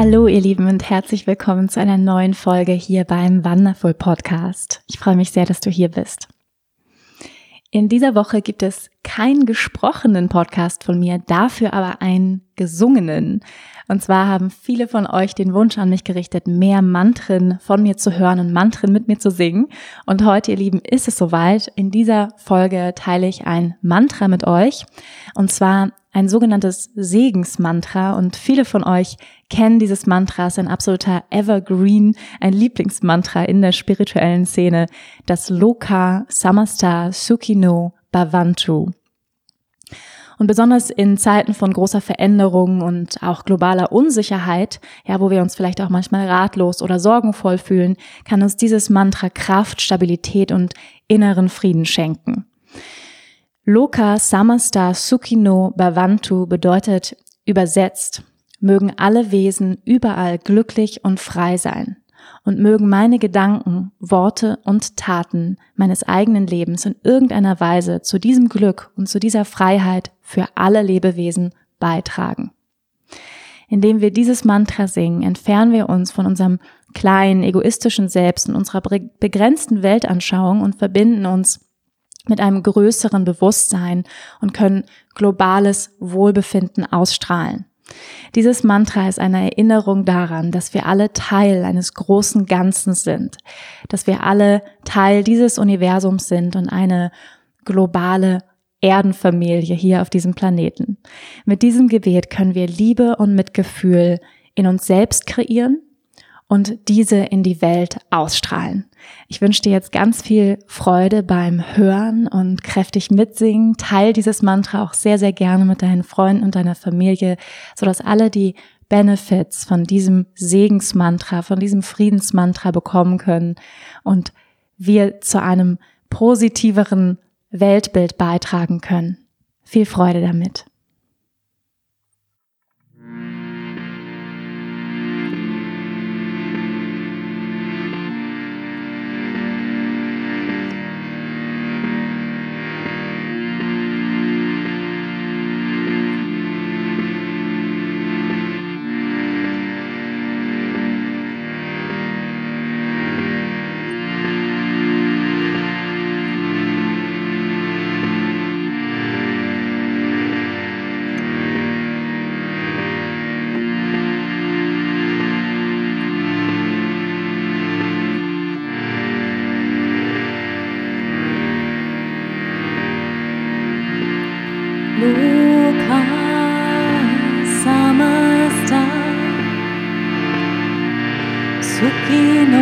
Hallo ihr Lieben und herzlich willkommen zu einer neuen Folge hier beim Wonderful Podcast. Ich freue mich sehr, dass du hier bist. In dieser Woche gibt es keinen gesprochenen Podcast von mir, dafür aber einen gesungenen. Und zwar haben viele von euch den Wunsch an mich gerichtet, mehr Mantren von mir zu hören und Mantren mit mir zu singen. Und heute, ihr Lieben, ist es soweit. In dieser Folge teile ich ein Mantra mit euch. Und zwar ein sogenanntes Segensmantra und viele von euch kennen dieses Mantra, es ist ein absoluter Evergreen, ein Lieblingsmantra in der spirituellen Szene, das Loka Samasta Sukino Bhavantu. Und besonders in Zeiten von großer Veränderung und auch globaler Unsicherheit, ja, wo wir uns vielleicht auch manchmal ratlos oder sorgenvoll fühlen, kann uns dieses Mantra Kraft, Stabilität und inneren Frieden schenken. Loka Samasta Sukino Bhavantu bedeutet übersetzt, mögen alle Wesen überall glücklich und frei sein und mögen meine Gedanken, Worte und Taten meines eigenen Lebens in irgendeiner Weise zu diesem Glück und zu dieser Freiheit für alle Lebewesen beitragen. Indem wir dieses Mantra singen, entfernen wir uns von unserem kleinen, egoistischen Selbst und unserer begrenzten Weltanschauung und verbinden uns mit einem größeren Bewusstsein und können globales Wohlbefinden ausstrahlen. Dieses Mantra ist eine Erinnerung daran, dass wir alle Teil eines großen Ganzen sind, dass wir alle Teil dieses Universums sind und eine globale Erdenfamilie hier auf diesem Planeten. Mit diesem Gebet können wir Liebe und Mitgefühl in uns selbst kreieren und diese in die Welt ausstrahlen. Ich wünsche dir jetzt ganz viel Freude beim Hören und kräftig mitsingen. Teil dieses Mantra auch sehr, sehr gerne mit deinen Freunden und deiner Familie, sodass alle die Benefits von diesem Segensmantra, von diesem Friedensmantra bekommen können und wir zu einem positiveren Weltbild beitragen können. Viel Freude damit. 月の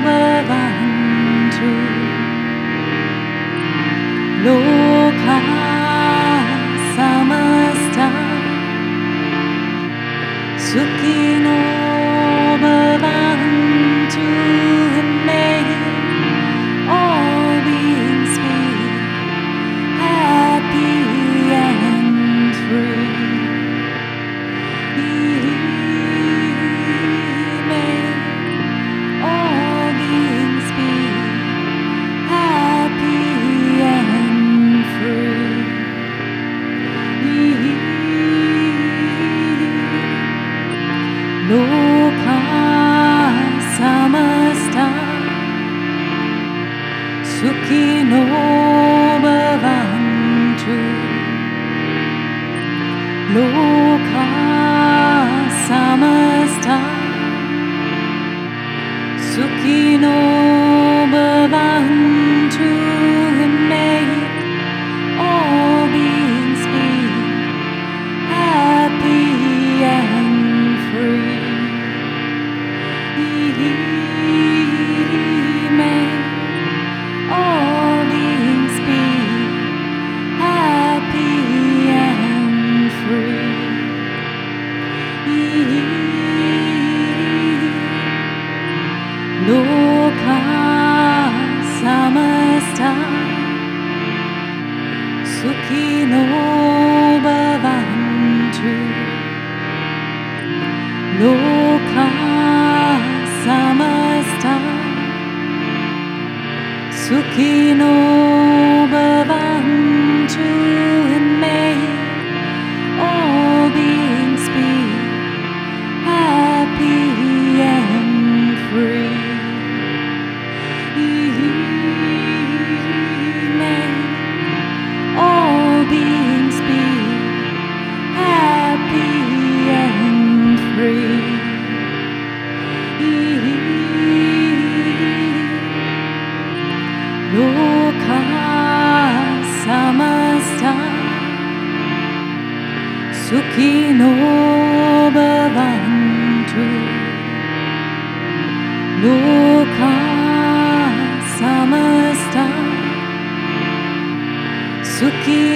まわんと din obervandring. Lord, Loka Samasta Sukino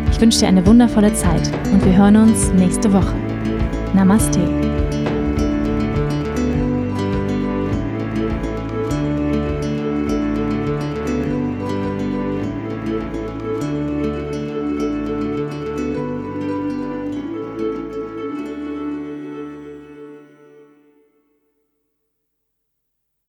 Ich wünsche dir eine wundervolle Zeit und wir hören uns nächste Woche. Namaste.